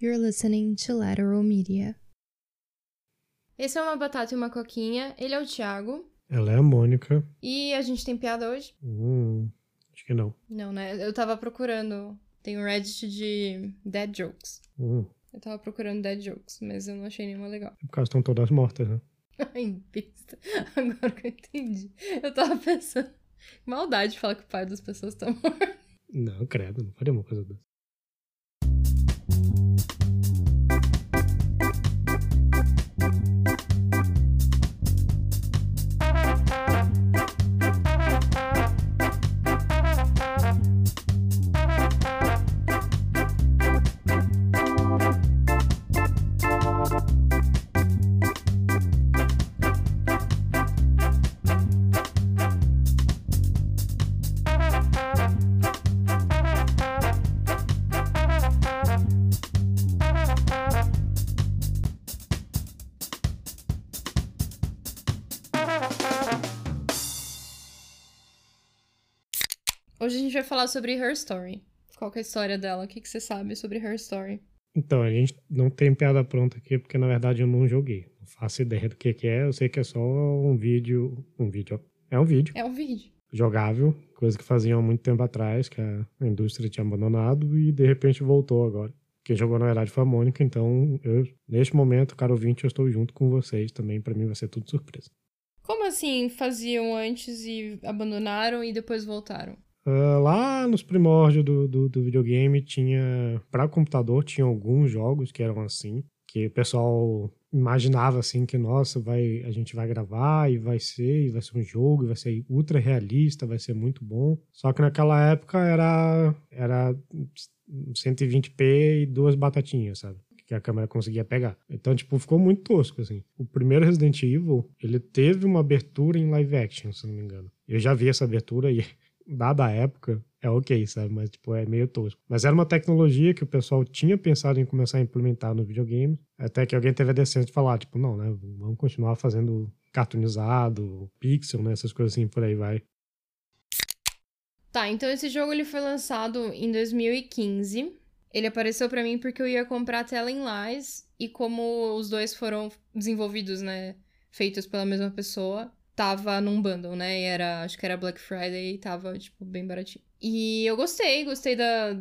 You're listening to Lateral Media. Esse é uma batata e uma coquinha. Ele é o Thiago. Ela é a Mônica. E a gente tem piada hoje? Hum, acho que não. Não, né? Eu tava procurando. Tem um Reddit de Dead Jokes. Hum, Eu tava procurando Dead Jokes, mas eu não achei nenhuma legal. é porque elas estão todas mortas, né? Ai, besta. Agora que eu entendi. Eu tava pensando. que Maldade falar que o pai das pessoas tá morto. Não, credo, não faria uma coisa dessa. Falar sobre Her Story. Qual que é a história dela? O que, que você sabe sobre Her Story? Então, a gente não tem piada pronta aqui, porque na verdade eu não joguei. Não faço ideia do que, que é, eu sei que é só um vídeo. Um vídeo. É um vídeo É um vídeo. jogável, coisa que faziam há muito tempo atrás, que a indústria tinha abandonado e de repente voltou agora. Quem jogou na verdade foi a Mônica, então eu, neste momento, caro ouvinte, eu estou junto com vocês também. Pra mim vai ser tudo surpresa. Como assim faziam antes e abandonaram e depois voltaram? Ah, lá nos primórdios do, do, do videogame tinha para computador tinha alguns jogos que eram assim que o pessoal imaginava assim que nossa vai a gente vai gravar e vai ser e vai ser um jogo vai ser ultra realista vai ser muito bom só que naquela época era era 120p e duas batatinhas sabe que a câmera conseguia pegar. Então, tipo, ficou muito tosco, assim. O primeiro Resident Evil, ele teve uma abertura em live action, se não me engano. Eu já vi essa abertura e dada a época, é ok, sabe? Mas, tipo, é meio tosco. Mas era uma tecnologia que o pessoal tinha pensado em começar a implementar no videogame, até que alguém teve a decência de falar, tipo, não, né? Vamos continuar fazendo cartoonizado, pixel, né? Essas coisas assim, por aí vai. Tá, então esse jogo ele foi lançado em 2015. Ele apareceu pra mim porque eu ia comprar Telling Lies e como os dois foram desenvolvidos, né, feitos pela mesma pessoa, tava num bundle, né? E era, acho que era Black Friday e tava tipo bem baratinho. E eu gostei, gostei da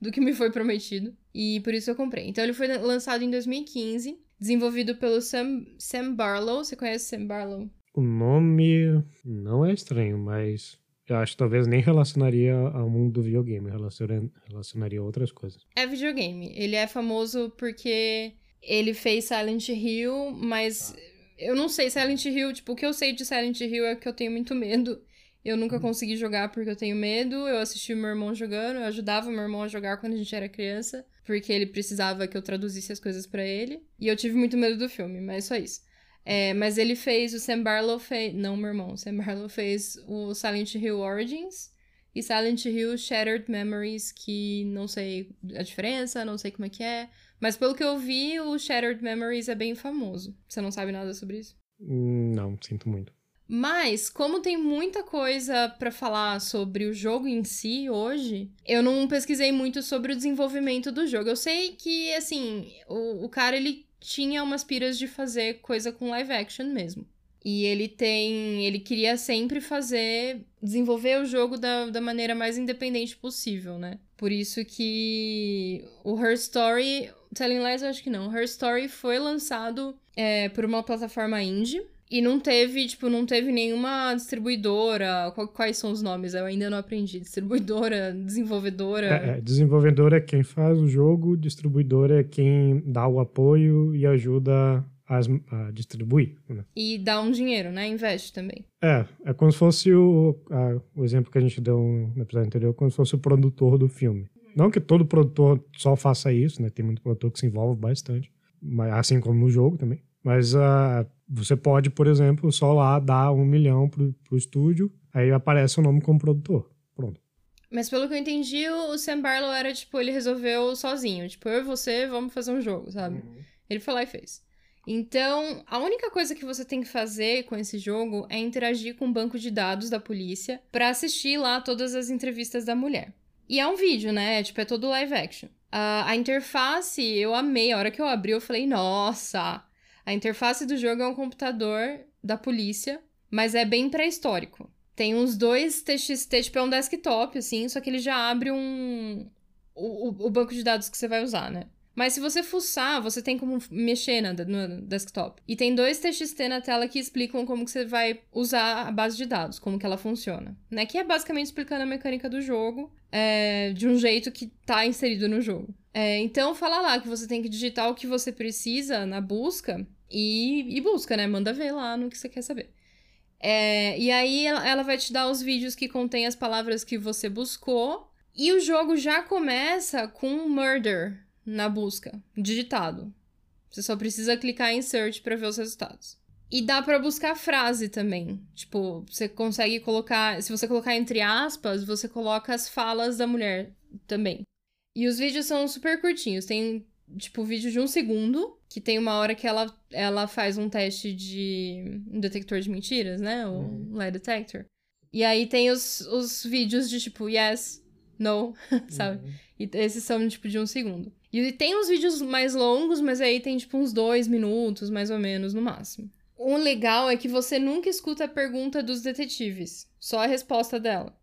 do que me foi prometido e por isso eu comprei. Então ele foi lançado em 2015, desenvolvido pelo Sam, Sam Barlow. Você conhece Sam Barlow? O nome não é estranho, mas eu acho que talvez nem relacionaria ao mundo do videogame, relacionaria, relacionaria a outras coisas. É videogame. Ele é famoso porque ele fez Silent Hill, mas eu não sei Silent Hill. Tipo, o que eu sei de Silent Hill é que eu tenho muito medo. Eu nunca consegui jogar porque eu tenho medo. Eu assisti meu irmão jogando, eu ajudava meu irmão a jogar quando a gente era criança, porque ele precisava que eu traduzisse as coisas pra ele. E eu tive muito medo do filme, mas só isso. É, mas ele fez, o Sam Barlow fez. Não, meu irmão. O Sam Barlow fez o Silent Hill Origins e Silent Hill Shattered Memories, que não sei a diferença, não sei como é que é. Mas pelo que eu vi, o Shattered Memories é bem famoso. Você não sabe nada sobre isso? Não, sinto muito. Mas, como tem muita coisa pra falar sobre o jogo em si hoje, eu não pesquisei muito sobre o desenvolvimento do jogo. Eu sei que, assim, o, o cara ele tinha umas piras de fazer coisa com live action mesmo. E ele tem. Ele queria sempre fazer. desenvolver o jogo da, da maneira mais independente possível, né? Por isso que o Her Story. Telling Lies, eu acho que não. Her Story foi lançado é, por uma plataforma indie. E não teve, tipo, não teve nenhuma distribuidora. Quais são os nomes? Eu ainda não aprendi. Distribuidora, desenvolvedora. É, é, desenvolvedor é quem faz o jogo, distribuidor é quem dá o apoio e ajuda as- a distribuir. né? E dá um dinheiro, né? Investe também. É, é como se fosse o, a- o exemplo que a gente deu no episódio anterior, como se fosse o produtor do filme. Não que todo produtor só faça isso, né? Tem muito produtor que se envolve bastante, mas, assim como no jogo também. Mas ah, você pode, por exemplo, só lá dar um milhão pro, pro estúdio, aí aparece o nome como produtor. Pronto. Mas pelo que eu entendi, o Sam Barlow era, tipo, ele resolveu sozinho. Tipo, eu e você, vamos fazer um jogo, sabe? Ele foi lá e fez. Então, a única coisa que você tem que fazer com esse jogo é interagir com o banco de dados da polícia pra assistir lá todas as entrevistas da mulher. E é um vídeo, né? É, Tipo, é todo live action. A, a interface, eu amei. A hora que eu abri, eu falei, nossa! A interface do jogo é um computador da polícia, mas é bem pré-histórico. Tem uns dois TXT, tipo, é um desktop, assim, só que ele já abre um. O, o banco de dados que você vai usar, né? Mas se você fuçar, você tem como mexer no, no desktop. E tem dois TXT na tela que explicam como que você vai usar a base de dados, como que ela funciona. Né? Que é basicamente explicando a mecânica do jogo é, de um jeito que tá inserido no jogo. É, então fala lá que você tem que digitar o que você precisa na busca e, e busca, né? Manda ver lá no que você quer saber. É, e aí ela, ela vai te dar os vídeos que contêm as palavras que você buscou. E o jogo já começa com murder na busca, digitado. Você só precisa clicar em search para ver os resultados. E dá para buscar frase também. Tipo, você consegue colocar, se você colocar entre aspas, você coloca as falas da mulher também. E os vídeos são super curtinhos. Tem, tipo, vídeo de um segundo, que tem uma hora que ela, ela faz um teste de um detector de mentiras, né? O uhum. lie detector. E aí tem os, os vídeos de tipo, yes, no, sabe? Uhum. E esses são, tipo, de um segundo. E tem uns vídeos mais longos, mas aí tem, tipo, uns dois minutos, mais ou menos, no máximo. O legal é que você nunca escuta a pergunta dos detetives, só a resposta dela.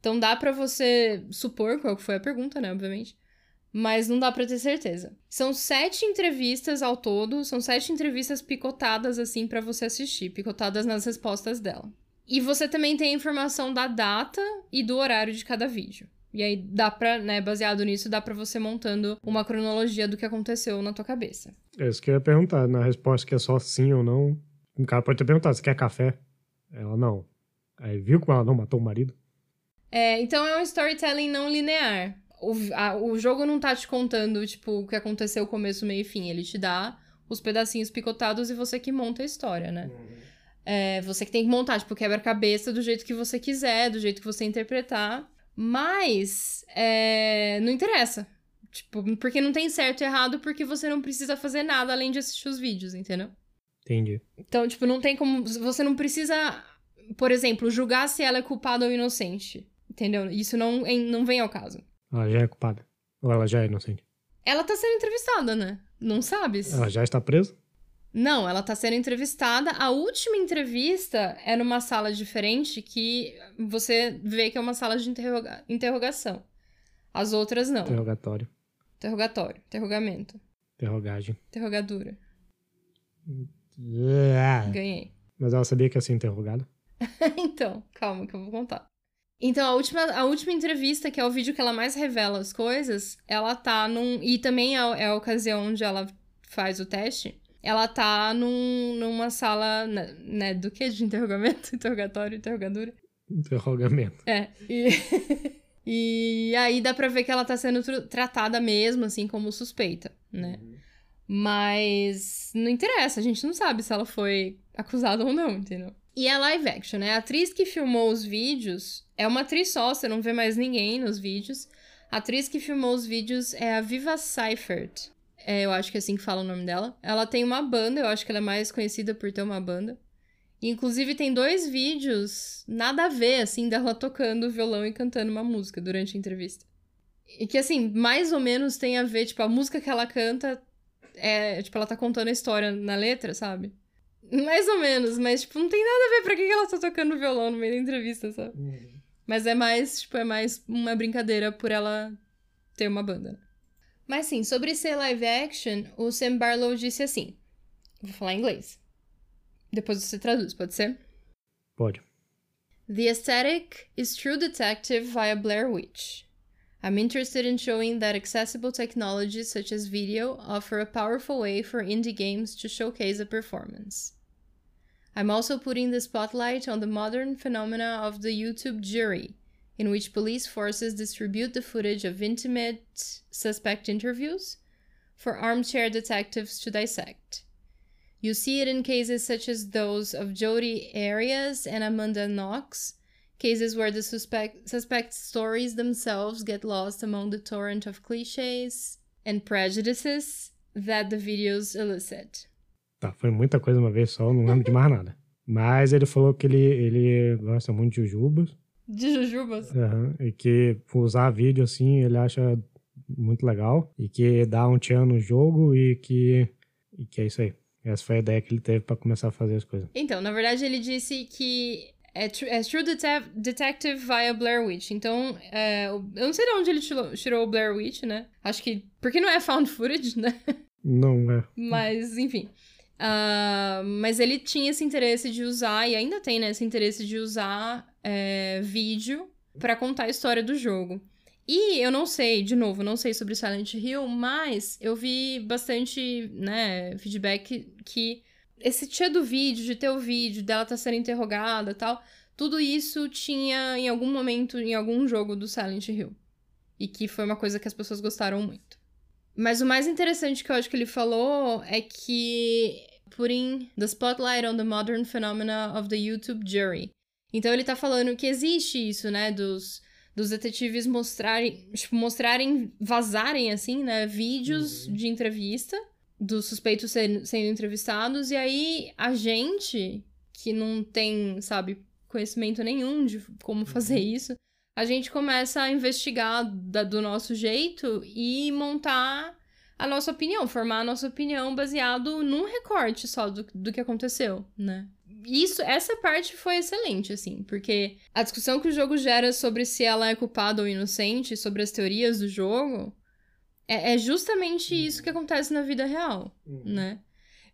Então dá para você supor qual foi a pergunta, né, obviamente. Mas não dá para ter certeza. São sete entrevistas ao todo, são sete entrevistas picotadas assim para você assistir, picotadas nas respostas dela. E você também tem a informação da data e do horário de cada vídeo. E aí dá pra, né, baseado nisso, dá pra você montando uma cronologia do que aconteceu na tua cabeça. É isso que eu ia perguntar, na resposta que é só sim ou não. Um cara pode ter perguntado, você quer café? Ela não. Aí viu como ela não matou o marido? É, então é um storytelling não linear. O, a, o jogo não tá te contando, tipo, o que aconteceu começo, meio e fim. Ele te dá os pedacinhos picotados e você que monta a história, né? Uhum. É, você que tem que montar, tipo, quebra-cabeça do jeito que você quiser, do jeito que você interpretar. Mas é, não interessa. Tipo, porque não tem certo e errado, porque você não precisa fazer nada além de assistir os vídeos, entendeu? Entendi. Então, tipo, não tem como. Você não precisa, por exemplo, julgar se ela é culpada ou inocente. Entendeu? Isso não, não vem ao caso. Ela já é culpada. Ou ela já é inocente? Ela tá sendo entrevistada, né? Não sabes? Ela já está presa? Não, ela tá sendo entrevistada. A última entrevista é numa sala diferente que você vê que é uma sala de interroga interrogação. As outras não. Interrogatório. Interrogatório. Interrogamento. Interrogagem. Interrogadura. Yeah. Ganhei. Mas ela sabia que ia ser interrogada? então, calma que eu vou contar. Então, a última, a última entrevista, que é o vídeo que ela mais revela as coisas, ela tá num. E também é, é a ocasião onde ela faz o teste ela tá num, numa sala, né, né, do que? De interrogamento? Interrogatório, interrogadura? Interrogamento. É. E, e aí dá pra ver que ela tá sendo tratada mesmo, assim, como suspeita, né? Uhum. Mas não interessa, a gente não sabe se ela foi acusada ou não, entendeu? E é live action, né? A atriz que filmou os vídeos é uma atriz só, você não vê mais ninguém nos vídeos. A atriz que filmou os vídeos é a Viva Seifert. É, eu acho que é assim que fala o nome dela. Ela tem uma banda, eu acho que ela é mais conhecida por ter uma banda. E, inclusive, tem dois vídeos nada a ver, assim, dela tocando violão e cantando uma música durante a entrevista. E que, assim, mais ou menos tem a ver, tipo, a música que ela canta é, tipo, ela tá contando a história na letra, sabe? Mais ou menos, mas, tipo, não tem nada a ver pra que ela tá tocando violão no meio da entrevista, sabe? Uhum. Mas é mais, tipo, é mais uma brincadeira por ela ter uma banda. Mas sim, sobre ser live action, o Sam Barlow disse assim. Vou falar em inglês. Depois você traduz, pode ser? Pode. The aesthetic is True Detective via Blair Witch. I'm interested in showing that accessible technologies such as video offer a powerful way for indie games to showcase a performance. I'm also putting the spotlight on the modern phenomena of the YouTube jury, in which police forces distribute the footage of intimate suspect interviews for armchair detectives to dissect. You see it in cases such as those of Jodi Arias and Amanda Knox, cases where the suspect suspect's stories themselves get lost among the torrent of cliches and prejudices that the videos elicit. Tá, foi muita coisa uma vez só, não lembro de mais nada. Mas ele falou que ele, ele gosta muito de jujubas De jujubas? Uhum, e que usar vídeo assim, ele acha muito legal e que dá um tchan no jogo e que, e que é isso aí. Essa foi a ideia que ele teve para começar a fazer as coisas. Então, na verdade, ele disse que é, tr é True Detec Detective via Blair Witch. Então, é, eu não sei de onde ele tirou, tirou o Blair Witch, né? Acho que. Porque não é found footage, né? Não é. Mas, enfim. Uh, mas ele tinha esse interesse de usar, e ainda tem, né? Esse interesse de usar é, vídeo para contar a história do jogo. E eu não sei, de novo, não sei sobre Silent Hill, mas eu vi bastante, né, feedback que esse tia do vídeo, de ter o vídeo, dela tá sendo interrogada tal, tudo isso tinha em algum momento, em algum jogo do Silent Hill. E que foi uma coisa que as pessoas gostaram muito. Mas o mais interessante que eu acho que ele falou é que putting the spotlight on the modern phenomena of the YouTube jury. Então ele tá falando que existe isso, né, dos, dos detetives mostrarem, tipo, mostrarem, vazarem, assim, né, vídeos uhum. de entrevista dos suspeitos sendo, sendo entrevistados, e aí a gente, que não tem, sabe, conhecimento nenhum de como fazer uhum. isso, a gente começa a investigar da, do nosso jeito e montar a nossa opinião, formar a nossa opinião baseado num recorte só do, do que aconteceu, né? Isso, essa parte foi excelente, assim, porque a discussão que o jogo gera sobre se ela é culpada ou inocente, sobre as teorias do jogo, é, é justamente uhum. isso que acontece na vida real, uhum. né?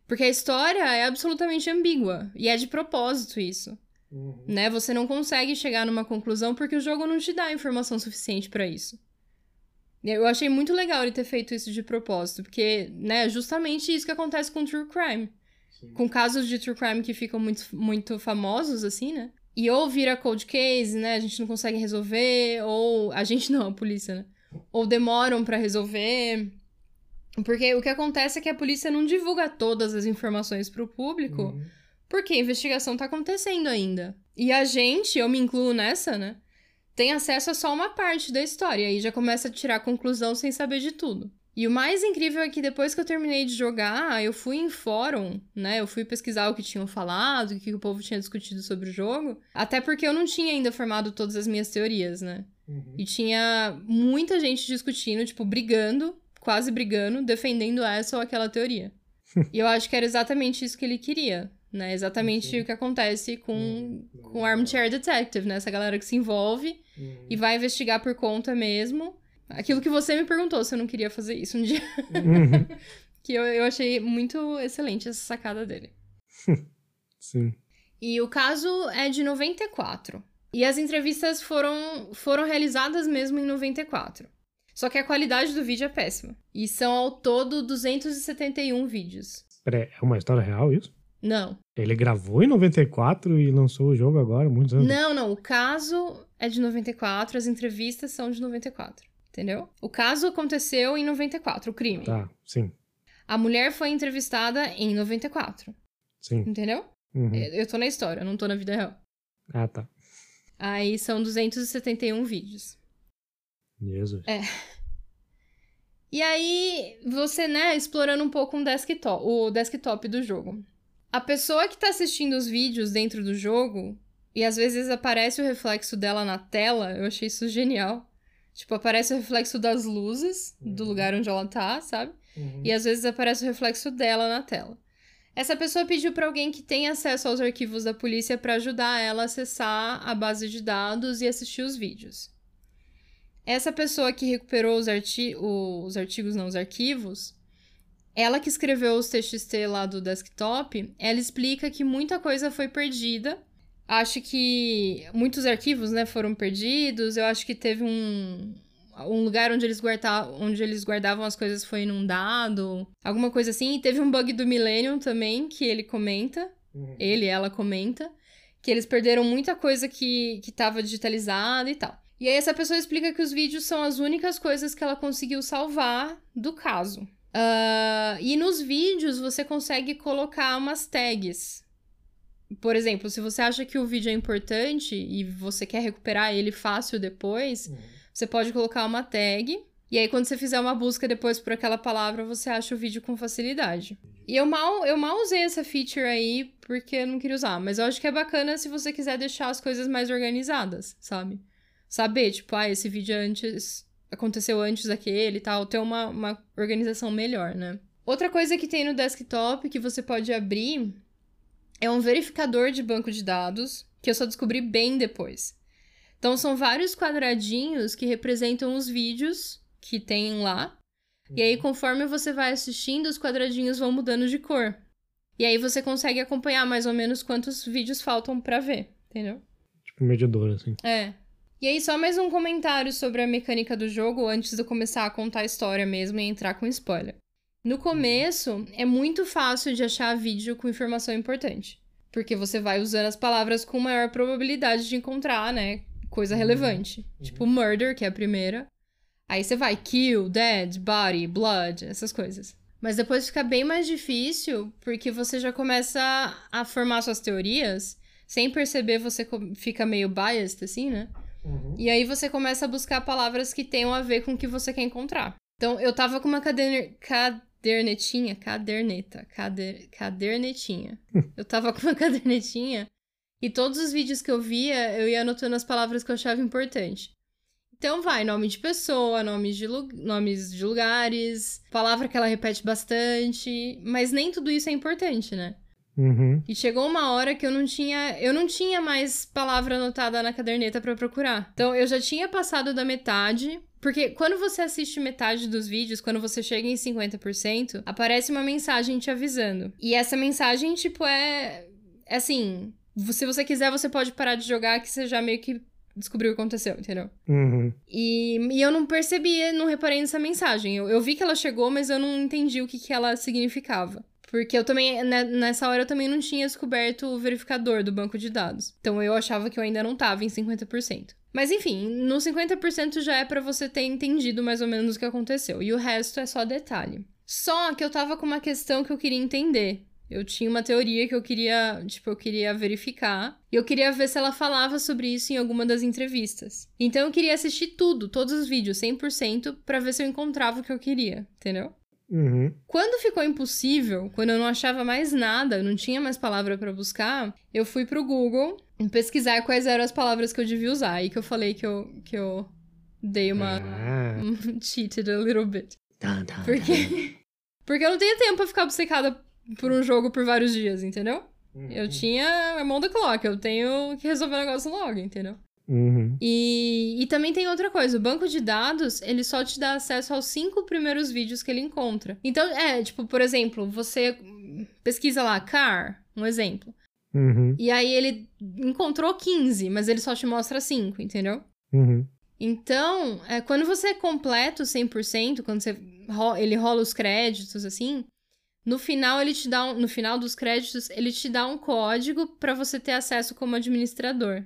Porque a história é absolutamente ambígua, e é de propósito isso. Uhum. Né? Você não consegue chegar numa conclusão porque o jogo não te dá informação suficiente para isso. Eu achei muito legal ele ter feito isso de propósito, porque, né, justamente isso que acontece com True Crime. Sim. Com casos de True Crime que ficam muito, muito famosos, assim, né? E ou vira cold case, né? A gente não consegue resolver, ou. A gente não, a polícia, né? Ou demoram para resolver. Porque o que acontece é que a polícia não divulga todas as informações pro público, uhum. porque a investigação tá acontecendo ainda. E a gente, eu me incluo nessa, né? tem acesso a só uma parte da história e já começa a tirar conclusão sem saber de tudo. E o mais incrível é que depois que eu terminei de jogar, eu fui em fórum, né? Eu fui pesquisar o que tinham falado, o que o povo tinha discutido sobre o jogo. Até porque eu não tinha ainda formado todas as minhas teorias, né? Uhum. E tinha muita gente discutindo, tipo, brigando, quase brigando, defendendo essa ou aquela teoria. e eu acho que era exatamente isso que ele queria né? Exatamente o que acontece com, hum, com Armchair Detective, né? Essa galera que se envolve uhum. e vai investigar por conta mesmo. Aquilo que você me perguntou se eu não queria fazer isso um dia. Uhum. que eu, eu achei muito excelente essa sacada dele. Sim. E o caso é de 94. E as entrevistas foram, foram realizadas mesmo em 94. Só que a qualidade do vídeo é péssima. E são ao todo 271 vídeos. Peraí, é uma história real isso? Não. Ele gravou em 94 e lançou o jogo agora, muitos anos. Não, não. O caso é de 94, as entrevistas são de 94. Entendeu? O caso aconteceu em 94, o crime. Tá, sim. A mulher foi entrevistada em 94. Sim. Entendeu? Uhum. Eu tô na história, eu não tô na vida real. Ah, tá. Aí são 271 vídeos. Jesus. É. E aí, você, né, explorando um pouco um desktop, o desktop do jogo a pessoa que tá assistindo os vídeos dentro do jogo, e às vezes aparece o reflexo dela na tela, eu achei isso genial. Tipo, aparece o reflexo das luzes uhum. do lugar onde ela tá, sabe? Uhum. E às vezes aparece o reflexo dela na tela. Essa pessoa pediu para alguém que tem acesso aos arquivos da polícia para ajudar ela a acessar a base de dados e assistir os vídeos. Essa pessoa que recuperou os, arti os artigos, não, os arquivos, ela que escreveu os TXT lá do desktop, ela explica que muita coisa foi perdida. Acho que muitos arquivos, né, foram perdidos. Eu acho que teve um, um lugar onde eles, guarda, onde eles guardavam as coisas foi inundado. Alguma coisa assim. E teve um bug do Millennium também, que ele comenta. Uhum. Ele, ela comenta. Que eles perderam muita coisa que estava digitalizada e tal. E aí essa pessoa explica que os vídeos são as únicas coisas que ela conseguiu salvar do caso. Uh, e nos vídeos você consegue colocar umas tags. Por exemplo, se você acha que o vídeo é importante e você quer recuperar ele fácil depois, uhum. você pode colocar uma tag. E aí, quando você fizer uma busca depois por aquela palavra, você acha o vídeo com facilidade. E eu mal, eu mal usei essa feature aí porque eu não queria usar. Mas eu acho que é bacana se você quiser deixar as coisas mais organizadas, sabe? Saber, tipo, ah, esse vídeo é antes aconteceu antes daquele e tal, ter uma, uma organização melhor, né? Outra coisa que tem no desktop que você pode abrir é um verificador de banco de dados, que eu só descobri bem depois. Então, são vários quadradinhos que representam os vídeos que tem lá. E aí, conforme você vai assistindo, os quadradinhos vão mudando de cor. E aí você consegue acompanhar mais ou menos quantos vídeos faltam para ver, entendeu? Tipo medidor, assim. É. E aí, só mais um comentário sobre a mecânica do jogo antes de eu começar a contar a história mesmo e entrar com spoiler. No começo, é muito fácil de achar vídeo com informação importante. Porque você vai usando as palavras com maior probabilidade de encontrar, né? Coisa relevante. Tipo, murder, que é a primeira. Aí você vai kill, dead, body, blood, essas coisas. Mas depois fica bem mais difícil, porque você já começa a formar suas teorias. Sem perceber, você fica meio biased, assim, né? Uhum. E aí você começa a buscar palavras que tenham a ver com o que você quer encontrar. Então, eu tava com uma caderner... cadernetinha, caderneta, cader... cadernetinha. eu tava com uma cadernetinha e todos os vídeos que eu via, eu ia anotando as palavras que eu achava importante. Então vai, nome de pessoa, nomes de, nomes de lugares, palavra que ela repete bastante, mas nem tudo isso é importante, né? Uhum. E chegou uma hora que eu não tinha, eu não tinha mais palavra anotada na caderneta para procurar. Então eu já tinha passado da metade, porque quando você assiste metade dos vídeos, quando você chega em 50%, aparece uma mensagem te avisando. E essa mensagem tipo é, é assim, se você quiser você pode parar de jogar que você já meio que descobriu o que aconteceu, entendeu? Uhum. E, e eu não percebi, não reparei nessa mensagem. Eu, eu vi que ela chegou, mas eu não entendi o que, que ela significava. Porque eu também, né, nessa hora, eu também não tinha descoberto o verificador do banco de dados. Então eu achava que eu ainda não tava em 50%. Mas enfim, no 50% já é para você ter entendido mais ou menos o que aconteceu. E o resto é só detalhe. Só que eu tava com uma questão que eu queria entender. Eu tinha uma teoria que eu queria, tipo, eu queria verificar. E eu queria ver se ela falava sobre isso em alguma das entrevistas. Então eu queria assistir tudo, todos os vídeos, 100%, para ver se eu encontrava o que eu queria, entendeu? Uhum. Quando ficou impossível, quando eu não achava mais nada, não tinha mais palavra para buscar, eu fui pro Google pesquisar quais eram as palavras que eu devia usar. E que eu falei que eu, que eu dei uma. Ah. cheated a little bit. Tá, tá, Porque. Porque eu não tenho tempo pra ficar obcecada por um jogo por vários dias, entendeu? Uhum. Eu tinha a mão da clock, eu tenho que resolver o negócio logo, entendeu? Uhum. E, e também tem outra coisa, o banco de dados, ele só te dá acesso aos cinco primeiros vídeos que ele encontra. Então, é, tipo, por exemplo, você pesquisa lá, car, um exemplo. Uhum. E aí ele encontrou 15, mas ele só te mostra 5, entendeu? Uhum. Então, é, quando você completa o 100%, quando você ro ele rola os créditos, assim, no final ele te dá um, no final dos créditos, ele te dá um código para você ter acesso como administrador.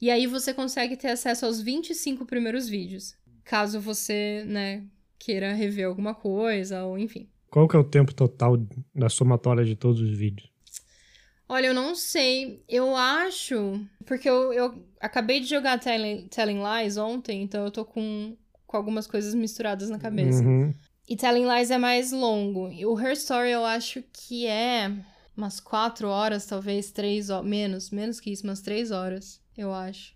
E aí você consegue ter acesso aos 25 primeiros vídeos. Caso você, né, queira rever alguma coisa, ou enfim. Qual que é o tempo total da somatória de todos os vídeos? Olha, eu não sei. Eu acho. Porque eu, eu acabei de jogar Telling, Telling Lies ontem, então eu tô com, com algumas coisas misturadas na cabeça. Uhum. E Telling Lies é mais longo. E o Her Story eu acho que é umas quatro horas, talvez três horas. Menos, menos que isso, umas três horas, eu acho.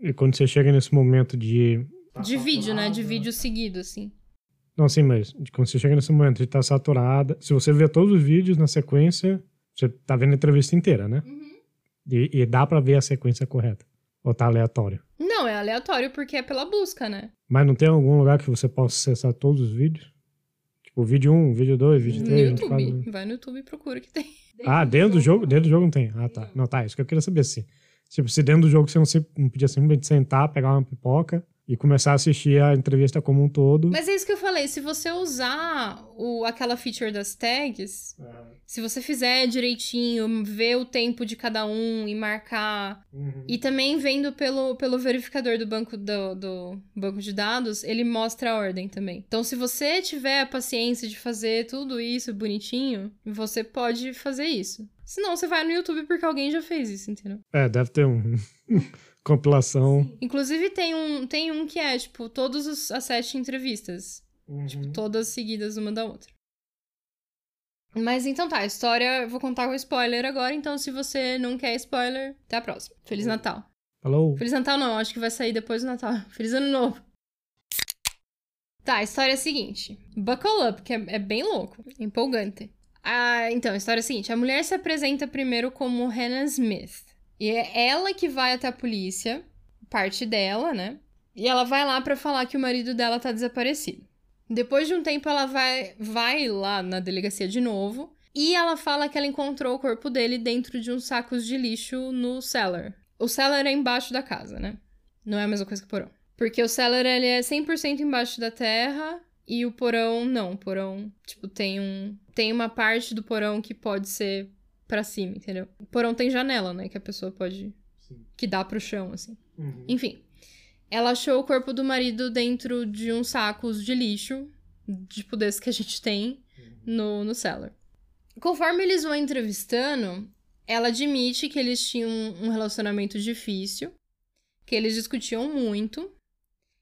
E quando você chega nesse momento de. De vídeo, né? De vídeo seguido, assim. Não, sim, mas quando você chega nesse momento de estar saturada. Se você vê todos os vídeos na sequência, você tá vendo a entrevista inteira, né? E, e dá pra ver a sequência correta. Ou tá aleatório. Não, é aleatório porque é pela busca, né? Mas não tem algum lugar que você possa acessar todos os vídeos? Tipo, vídeo 1, vídeo 2, vídeo No 3, YouTube. 24. Vai no YouTube e procura que tem. Ah, dentro do jogo? Dentro do jogo não tem. Ah, tá. Não, tá. Isso que eu queria saber, assim. Tipo, se dentro do jogo você não, se, não podia simplesmente sentar, pegar uma pipoca e começar a assistir a entrevista como um todo. Mas é isso que eu falei, se você usar o, aquela feature das tags, se você fizer direitinho, ver o tempo de cada um e marcar, Uhum. e também vendo pelo, pelo verificador do banco, do, do banco de dados, ele mostra a ordem também. Então, se você tiver a paciência de fazer tudo isso bonitinho, você pode fazer isso. Senão, você vai no YouTube porque alguém já fez isso, entendeu? É, deve ter um. compilação. Inclusive, tem um, tem um que é, tipo, todas os- as sete entrevistas. Tipo, todas seguidas uma da outra. Mas então tá, a história eu vou contar com spoiler agora, então se você não quer spoiler, até a próxima. Feliz Natal. Falou. Feliz Natal não, acho que vai sair depois do Natal. Feliz Ano Novo. Tá, a história é a seguinte. Buckle up, que é, é bem louco, é empolgante. Ah, então, a história é a seguinte: a mulher se apresenta primeiro como Hannah Smith. E é ela que vai até a polícia, parte dela, né? E ela vai lá para falar que o marido dela tá desaparecido. Depois de um tempo, ela vai, vai lá na delegacia de novo. E ela fala que ela encontrou o corpo dele dentro de uns sacos de lixo no cellar. O cellar é embaixo da casa, né? Não é a mesma coisa que o porão. Porque o cellar ele é 100% embaixo da terra e o porão não. O porão, tipo, tem um tem uma parte do porão que pode ser para cima, entendeu? O porão tem janela, né, que a pessoa pode Sim. que dá pro chão assim. Uhum. Enfim, ela achou o corpo do marido dentro de uns sacos de lixo, tipo desse que a gente tem no, no cellar. Conforme eles vão entrevistando, ela admite que eles tinham um relacionamento difícil, que eles discutiam muito.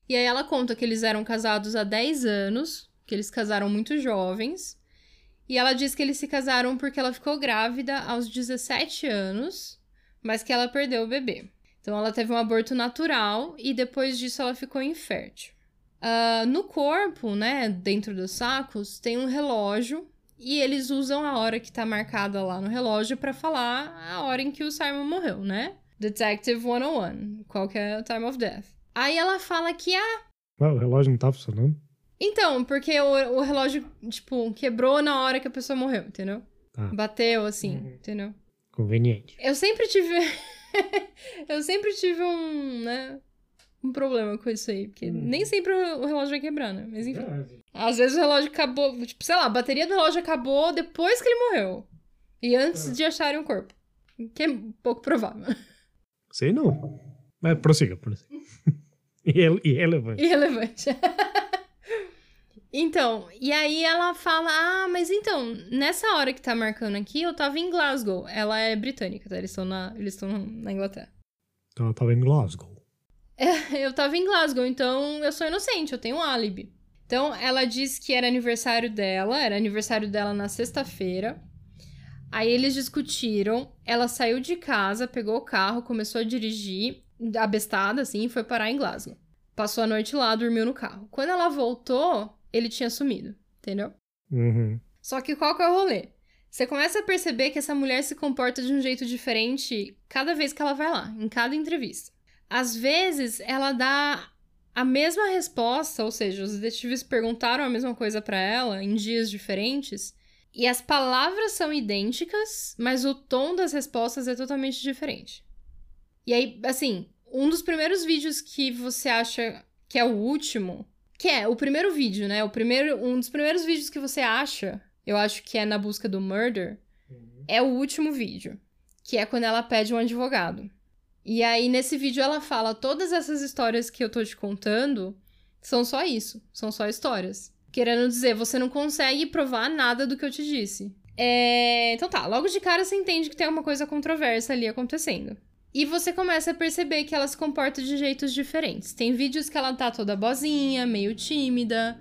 E aí ela conta que eles eram casados há 10 anos, que eles casaram muito jovens. E ela diz que eles se casaram porque ela ficou grávida aos 17 anos, mas que ela perdeu o bebê. Então ela teve um aborto natural e depois disso ela ficou infértil. Ah, no corpo, né, dentro dos sacos, tem um relógio e eles usam a hora que tá marcada lá no relógio pra falar a hora em que o Simon morreu, né? Detective 101, qual que é o time of death. Aí ela fala que, ah, Ué, o relógio não tá funcionando? Então, porque o, o relógio, tipo, quebrou na hora que a pessoa morreu, entendeu? Tá. Bateu, assim, Uhum. entendeu? Conveniente. Eu sempre tive. eu sempre tive um, né? Um problema com isso aí. Porque Hum. nem sempre o o relógio vai quebrar, né? Mas enfim. Às vezes o relógio acabou. Tipo, sei lá, a bateria do relógio acabou depois que ele morreu. E antes Ah. de acharem o corpo. Que é pouco provável. Sei não. Mas prossiga, prossiga. Irre- Irrelevante. Irrelevante. então, e aí ela fala: Ah, mas então, nessa hora que tá marcando aqui, eu tava em Glasgow. Ela é britânica, tá? Eles estão na, eles estão na Inglaterra. Então eu tava em Glasgow. Eu tava em Glasgow, então eu sou inocente, eu tenho um álibi. Então ela disse que era aniversário dela, era aniversário dela na sexta-feira. Aí eles discutiram, ela saiu de casa, pegou o carro, começou a dirigir, abestada assim, e foi parar em Glasgow. Passou a noite lá, dormiu no carro. Quando ela voltou, ele tinha sumido, entendeu? Uhum. Só que qual que é o rolê? Você começa a perceber que essa mulher se comporta de um jeito diferente cada vez que ela vai lá, em cada entrevista. Às vezes, ela dá a mesma resposta, ou seja, os detetives perguntaram a mesma coisa pra ela em dias diferentes, e as palavras são idênticas, mas o tom das respostas é totalmente diferente. E aí, assim, um dos primeiros vídeos que você acha que é o último, que é o primeiro vídeo, né? O primeiro, um dos primeiros vídeos que você acha, eu acho que é na busca do murder, é o último vídeo, que é quando ela pede um advogado. E aí, nesse vídeo, ela fala: todas essas histórias que eu tô te contando são só isso, são só histórias. Querendo dizer, você não consegue provar nada do que eu te disse. É... Então tá, logo de cara você entende que tem uma coisa controversa ali acontecendo. E você começa a perceber que ela se comporta de jeitos diferentes. Tem vídeos que ela tá toda bozinha, meio tímida,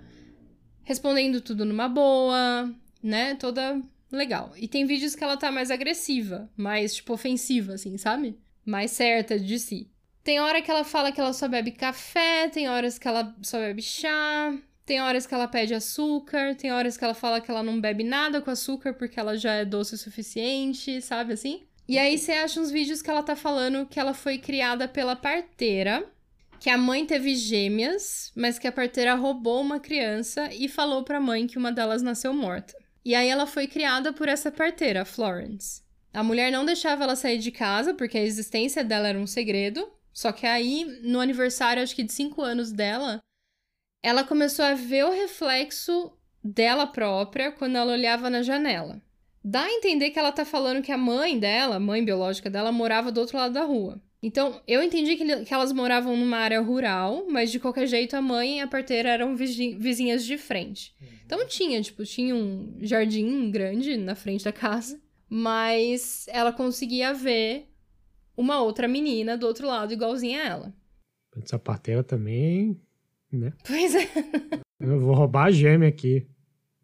respondendo tudo numa boa, né? Toda legal. E tem vídeos que ela tá mais agressiva, mais, tipo, ofensiva, assim, sabe? Mais certa de si. Tem hora que ela fala que ela só bebe café, tem horas que ela só bebe chá, tem horas que ela pede açúcar, tem horas que ela fala que ela não bebe nada com açúcar porque ela já é doce o suficiente, sabe assim? E aí você acha uns vídeos que ela tá falando que ela foi criada pela parteira, que a mãe teve gêmeas, mas que a parteira roubou uma criança e falou pra mãe que uma delas nasceu morta. E aí ela foi criada por essa parteira, Florence. A mulher não deixava ela sair de casa porque a existência dela era um segredo. Só que aí, no aniversário, acho que de 5 anos dela, ela começou a ver o reflexo dela própria quando ela olhava na janela. Dá a entender que ela tá falando que a mãe dela, a mãe biológica dela, morava do outro lado da rua. Então, eu entendi que, que elas moravam numa área rural, mas de qualquer jeito a mãe e a parteira eram vizi- vizinhas de frente. Então tinha, tipo, tinha um jardim grande na frente da casa, mas ela conseguia ver uma outra menina do outro lado igualzinha a ela. Essa parteira também, né? Pois é. Eu vou roubar a gêmea aqui.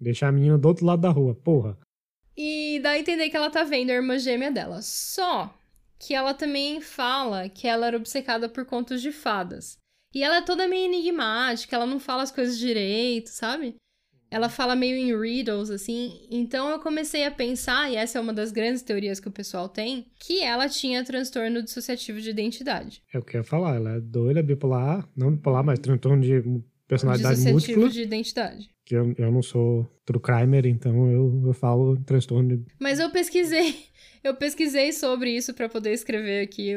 Deixar a menina do outro lado da rua. Porra. E dá a entender que ela tá vendo a irmã gêmea dela. Só que ela também fala que ela era obcecada por contos de fadas. E ela é toda meio enigmática, ela não fala as coisas direito, sabe? Ela fala meio em riddles, assim. Então eu comecei a pensar, e essa é uma das grandes teorias que o pessoal tem, que ela tinha transtorno dissociativo de identidade. É o que eu ia falar, ela é doida, bipolar, não bipolar, mas transtorno de personalidade múltipla. de identidade. Que eu, eu não sou true crimer, então eu, eu falo transtorno de. Mas eu pesquisei, eu pesquisei sobre isso pra poder escrever aqui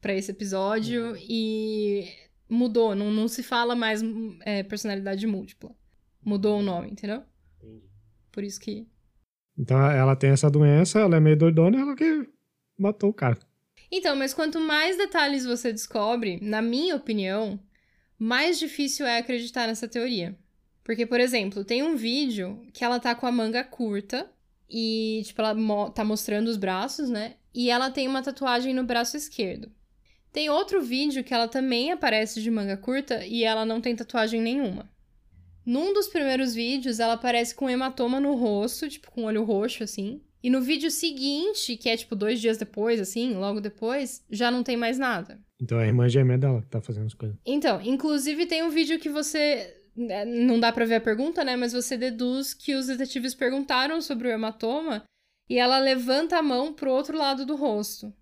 pra esse episódio e mudou, não, não se fala mais é, personalidade múltipla. Mudou o nome, entendeu? Por isso que. Então ela tem essa doença, ela é meio doidona, ela que matou o cara. Então, mas quanto mais detalhes você descobre, na minha opinião, mais difícil é acreditar nessa teoria. Porque, por exemplo, tem um vídeo que ela tá com a manga curta e, tipo, ela mo tá mostrando os braços, né? E ela tem uma tatuagem no braço esquerdo. Tem outro vídeo que ela também aparece de manga curta e ela não tem tatuagem nenhuma. Num dos primeiros vídeos, ela aparece com um hematoma no rosto, tipo, com o olho roxo, assim. E no vídeo seguinte, que é tipo dois dias depois, assim, logo depois, já não tem mais nada. Então é a irmã gêmea dela que tá fazendo as coisas. Então, inclusive tem um vídeo que você. né, Não dá pra ver a pergunta, né? Mas você deduz que os detetives perguntaram sobre o hematoma e ela levanta a mão pro outro lado do rosto.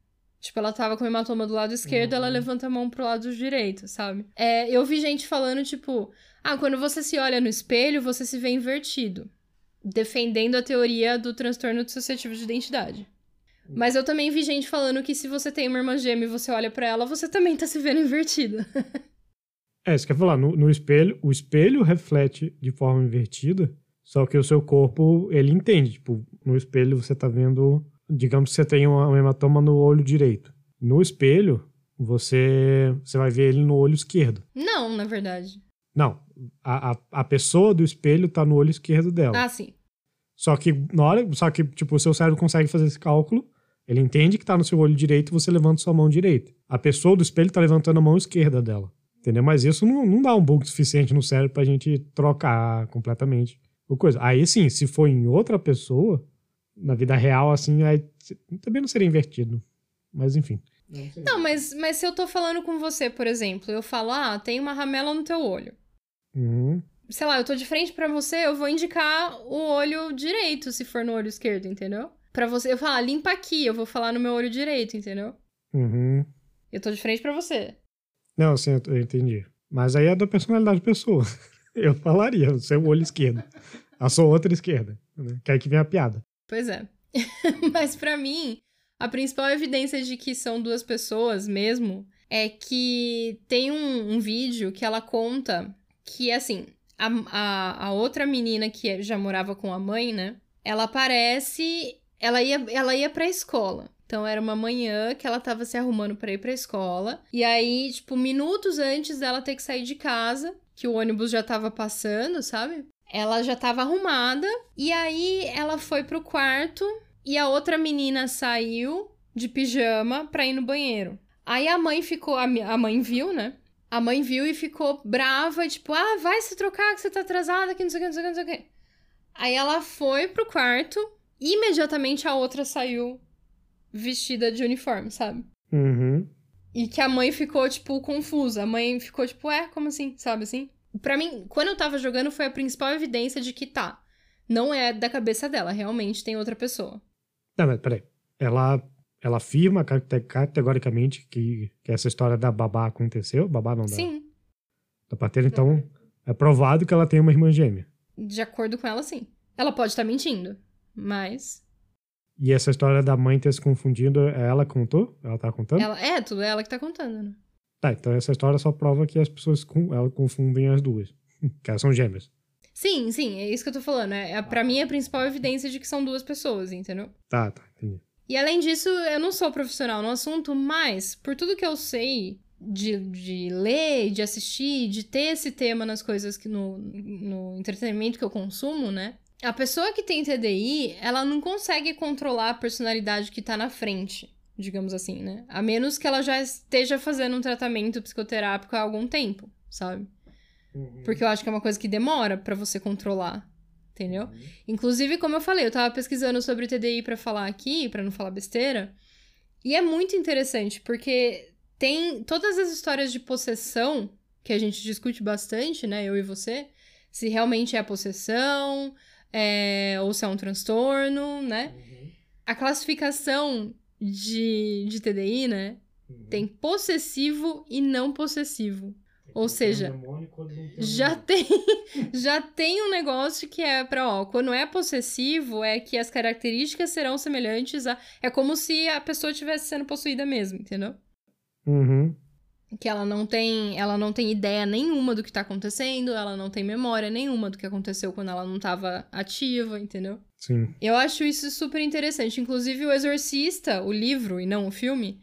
Tipo, ela tava com o hematoma do lado esquerdo, ela Uhum. levanta a mão pro lado direito, sabe? É, eu vi gente falando, tipo, ah, quando você se olha no espelho, você se vê invertido. Defendendo a teoria do transtorno dissociativo de identidade. Mas eu também vi gente falando que se você tem uma irmã gêmea e você olha pra ela, você também tá se vendo invertido. É, isso que eu ia falar, no, no espelho, o espelho reflete de forma invertida, só que o seu corpo, ele entende. Tipo, no espelho você tá vendo, digamos que você tem uma- um hematoma no olho direito. No espelho, você, você vai ver ele no olho esquerdo. Não, na verdade. Não, a, a, a pessoa do espelho tá no olho esquerdo dela. Ah, sim. Só que na hora, só que tipo, o seu cérebro consegue fazer esse cálculo, ele entende que tá no seu olho direito e você levanta sua mão direita. A pessoa do espelho tá levantando a mão esquerda dela. Entendeu? Mas isso não, não dá um bug suficiente no cérebro pra gente trocar completamente o coisa. Aí sim, se for em outra pessoa, na vida real, assim, aí também não seria invertido. Mas enfim. Não, mas, mas se eu tô falando com você, por exemplo, eu falo, ah, tem uma ramela no teu olho. Uhum. Sei lá, eu tô de frente pra você, eu vou indicar o olho direito, se for no olho esquerdo, entendeu? Pra você, eu falar, limpa aqui, eu vou falar no meu olho direito, entendeu? Uhum. Eu tô de frente pra você. Não, sim, eu- entendi. Mas aí é da personalidade da pessoa. Eu falaria, o seu olho esquerdo. A sua outra esquerda. Né? Que aí que vem a piada. Pois é. Mas pra mim, a principal evidência de que são duas pessoas mesmo é que tem um, um vídeo que ela conta que, assim, a, a, a outra menina que já morava com a mãe, né? Ela aparece. Ela ia, ela ia pra escola. Então era uma manhã que ela tava se arrumando pra ir pra escola. E aí, tipo, minutos antes dela ter que sair de casa, que o ônibus já tava passando, sabe? Ela já tava arrumada. E aí ela foi pro quarto e a outra menina saiu de pijama pra ir no banheiro. Aí a mãe ficou. A, a mãe viu, né? A mãe viu e ficou brava, tipo, ah, vai se trocar que você tá atrasada, que não sei o que, não sei o que, não sei o que. Aí ela foi pro quarto, e imediatamente a outra saiu vestida de uniforme, sabe? Uhum. E que a mãe ficou, tipo, confusa. A mãe ficou, tipo, é, como assim? Sabe assim? Pra mim, quando eu tava jogando, foi a principal evidência de que tá. Não é da cabeça dela, realmente tem outra pessoa. Não, mas peraí. Ela, ela afirma cate- categoricamente que, que essa história da babá aconteceu. Babá não, da, Sim, da parteira. Então, é provado que ela tem uma irmã gêmea. de acordo com ela, sim. Ela pode estar mentindo, mas. E essa história da mãe ter se confundido, ela contou? Ela tá contando? Ela, é, tudo é ela que tá contando, né? Tá, então essa história só prova que as pessoas com, ela confundem as duas. que elas são gêmeas. Sim, sim, é isso que eu tô falando. É, é, pra mim, é a principal evidência de que são duas pessoas, entendeu? Tá, tá, entendi. E além disso, eu não sou profissional no assunto, mas por tudo que eu sei de, de ler, de assistir, de ter esse tema nas coisas que no, no entretenimento que eu consumo, né? A pessoa que tem TDI, ela não consegue controlar a personalidade que tá na frente, digamos assim, né? A menos que ela já esteja fazendo um tratamento psicoterápico há algum tempo, sabe? Porque eu acho que é uma coisa que demora pra você controlar, entendeu? Inclusive, como eu falei, eu tava pesquisando sobre TDI pra falar aqui, pra não falar besteira. E é muito interessante, porque tem todas as histórias de possessão que a gente discute bastante, né, eu e você, se realmente é possessão, é, ou se é um transtorno, né? Uhum. A classificação de, de TDI, né, uhum. tem possessivo e não possessivo. Ou seja, já tem, já tem um negócio que é para ó, quando é possessivo, é que as características serão semelhantes a. É como se a pessoa estivesse sendo possuída mesmo, entendeu? Uhum. Que ela não tem. Ela não tem ideia nenhuma do que tá acontecendo, ela não tem memória nenhuma do que aconteceu quando ela não tava ativa, entendeu? Sim. Eu acho isso super interessante. Inclusive, o Exorcista, o livro e não o filme,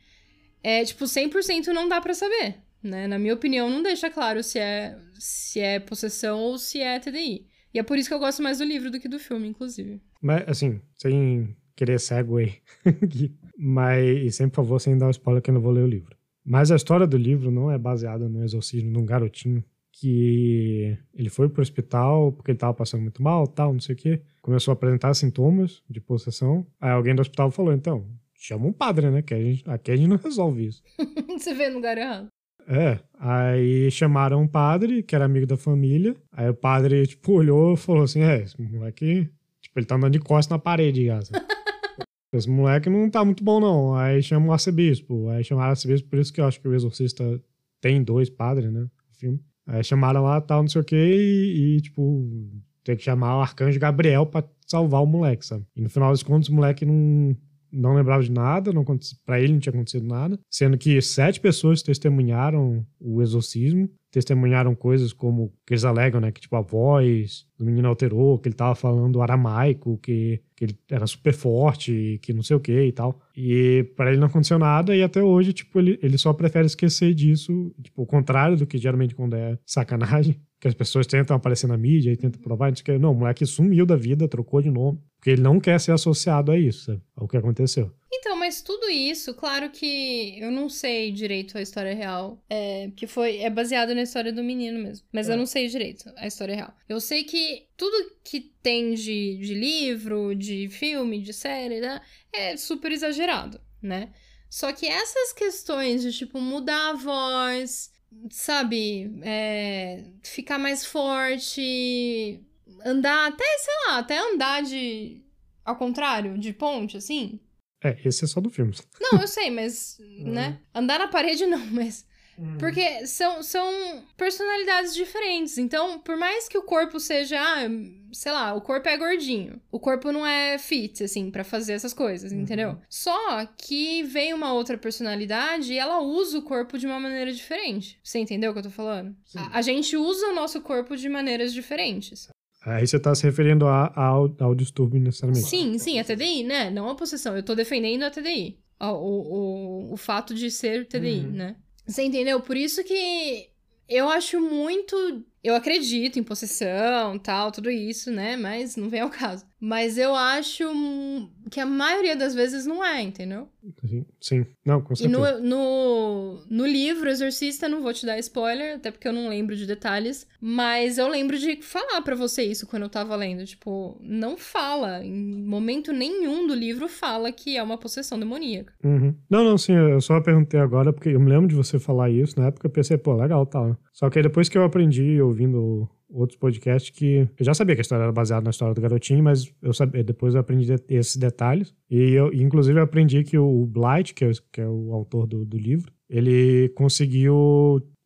é tipo, 100% não dá para saber né? Na minha opinião, não deixa claro se é, se é possessão ou se é TDI. E é por isso que eu gosto mais do livro do que do filme, inclusive. Mas, assim, sem querer segue mas, sempre, por favor, sem dar spoiler que eu não vou ler o livro. Mas a história do livro não é baseada no exorcismo de um garotinho que ele foi pro hospital porque ele tava passando muito mal, tal, não sei o quê. Começou a apresentar sintomas de possessão. Aí alguém do hospital falou, então, chama um padre, né? Que a gente, aqui a gente não resolve isso. Você vê no lugar errado. É, aí chamaram um padre, que era amigo da família. Aí o padre, tipo, olhou e falou assim: É, esse moleque, tipo, ele tá andando de costas na parede, casa. esse moleque não tá muito bom, não. Aí chamam o arcebispo. Aí chamaram o arcebispo, por isso que eu acho que o Exorcista tem dois padres, né? No filme. Aí chamaram lá, tal, não sei o quê, e, e tipo, tem que chamar o arcanjo Gabriel pra salvar o moleque, sabe? E no final das contas, o moleque não, não lembrava de nada, não para ele não tinha acontecido nada, sendo que sete pessoas testemunharam o exorcismo, testemunharam coisas como que eles alegam, né, que tipo a voz do menino alterou, que ele tava falando aramaico, que, que ele era super forte, que não sei o que e tal. E para ele não aconteceu nada e até hoje, tipo, ele, ele só prefere esquecer disso, tipo, o contrário do que geralmente quando é sacanagem, que as pessoas tentam aparecer na mídia e tentam provar, não sei o que. Não, o moleque sumiu da vida, trocou de nome. Porque ele não quer ser associado a isso, sabe? Ao que aconteceu. Então, mas tudo isso, claro que eu não sei direito a história real. É, que foi. É baseado na história do menino mesmo. Mas é. eu não sei direito a história real. Eu sei que tudo que tem de, de livro, de filme, de série, né, é super exagerado, né? Só que essas questões de, tipo, mudar a voz, sabe? É, ficar mais forte, andar até, sei lá, até andar de. ao contrário, de ponte, assim. É, esse é só do filme. Não, eu sei, mas. né? Uhum. Andar na parede não, mas. Uhum. Porque são, são personalidades diferentes. Então, por mais que o corpo seja, ah, sei lá, o corpo é gordinho. O corpo não é fit, assim, para fazer essas coisas, uhum. entendeu? Só que vem uma outra personalidade e ela usa o corpo de uma maneira diferente. Você entendeu o que eu tô falando? A, a, gente usa o nosso corpo de maneiras diferentes. Aí você tá se referindo a, a, ao, ao distúrbio necessariamente. Sim, sim, a TDI, né? Não a possessão. Eu tô defendendo a TDI. O, o, o, fato de ser TDI, uhum. né? Você entendeu? Por isso que eu acho muito. Eu acredito em possessão, tal, tudo isso, né? Mas não vem ao caso. Mas eu acho que a maioria das vezes não é, entendeu? Sim, sim. Não, com certeza. E no, no, no livro Exorcista, não vou te dar spoiler, até porque eu não lembro de detalhes, mas eu lembro de falar para você isso quando eu tava lendo. Tipo, não fala, em momento nenhum do livro fala que é uma possessão demoníaca. Uhum. Não, não, sim, eu só perguntei agora, porque eu me lembro de você falar isso na época, eu pensei, pô, legal, tal. Tá. Só que aí depois que eu aprendi ouvindo outros podcasts que eu já sabia que a história era baseada na história do garotinho, mas eu sabia, depois eu aprendi esses detalhes. E eu, inclusive, eu aprendi que o Blight, que é, que é o autor do, do livro, ele conseguiu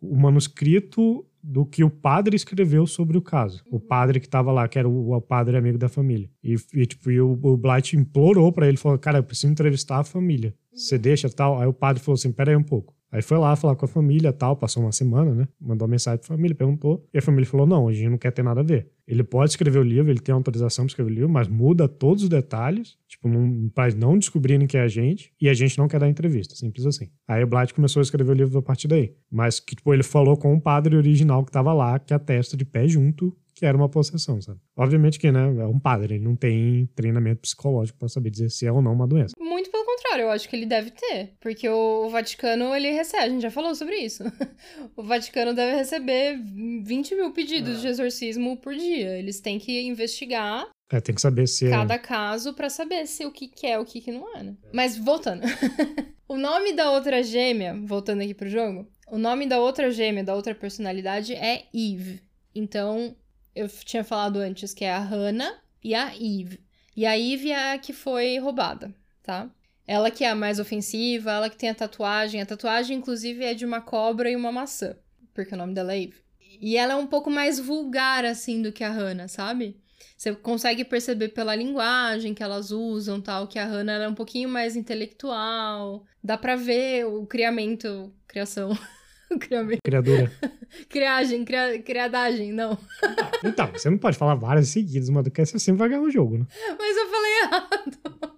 o manuscrito do que o padre escreveu sobre o caso. O padre que estava lá, que era o, o, padre amigo da família. E, e tipo, e o, o Blight implorou para ele, falou, cara, eu preciso entrevistar a família. Você deixa tal? Aí o padre falou assim, pera aí um pouco. Aí foi lá falar com a família tal, passou uma semana, né? Mandou uma mensagem pra família, perguntou. E a família falou: não, a gente não quer ter nada a ver. Ele pode escrever o livro, ele tem autorização para escrever o livro, mas muda todos os detalhes, tipo, não, pra não descobrirem que é a gente, e a gente não quer dar entrevista, simples assim. Aí o Blight começou a escrever o livro a partir daí. Mas que, tipo, ele falou com o padre original que tava lá, que atesta de pé junto que era uma possessão, sabe? Obviamente que, né, é um padre, ele não tem treinamento psicológico para saber dizer se é ou não uma doença. Muito pelo contrário, eu acho que ele deve ter, porque o Vaticano, ele recebe, a gente já falou sobre isso. o Vaticano deve receber 20 mil pedidos é. de exorcismo por dia. Eles têm que investigar é, tem que saber se é Cada é... caso para saber se o que, que é o que, que não é, né? Mas voltando. o nome da outra gêmea, voltando aqui pro jogo, O nome da outra gêmea, da outra personalidade é Eve. Então, eu tinha falado antes que é a Hannah e a Eve. E a Eve é a que foi roubada, tá? Ela que é a mais ofensiva, ela que tem a tatuagem. A tatuagem, inclusive, é de uma cobra e uma maçã, porque o nome dela é Eve. E ela é um pouco mais vulgar, assim, do que a Hannah, sabe? Você consegue perceber pela linguagem que elas usam, tal, que a Hannah é um pouquinho mais intelectual. Dá pra ver o criamento, criação. o criamento. Criadora. Criagem, cria, criadagem, não. Então, você não pode falar várias seguidas, mas do que você sempre vai ganhar o jogo, né? Mas eu falei errado.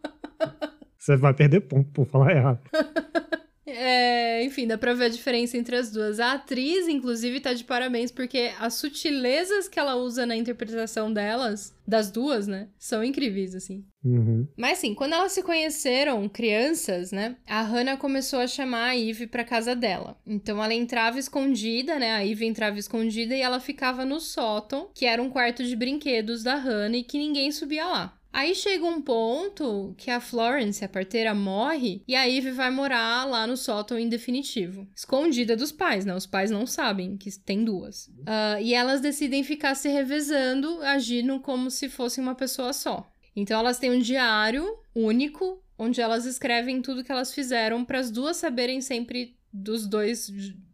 Você vai perder ponto por falar errado. É, enfim, dá pra ver a diferença entre as duas. A atriz, inclusive, tá de parabéns, porque as sutilezas que ela usa na interpretação delas, das duas, né, são incríveis, assim. Uhum. Mas assim, quando elas se conheceram, crianças, né, a Hannah começou a chamar a Eve pra casa dela. Então ela entrava escondida, né, a Eve entrava escondida e ela ficava no sótão, que era um quarto de brinquedos da Hannah e que ninguém subia lá. Aí chega um ponto que a Florence, a parteira, morre e a Eve vai morar lá no sótão em definitivo. Escondida dos pais, né? Os pais não sabem que tem duas. Uh, e elas decidem ficar se revezando, agindo como se fossem uma pessoa só. Então elas têm um diário único, onde elas escrevem tudo que elas fizeram para as duas saberem sempre dos dois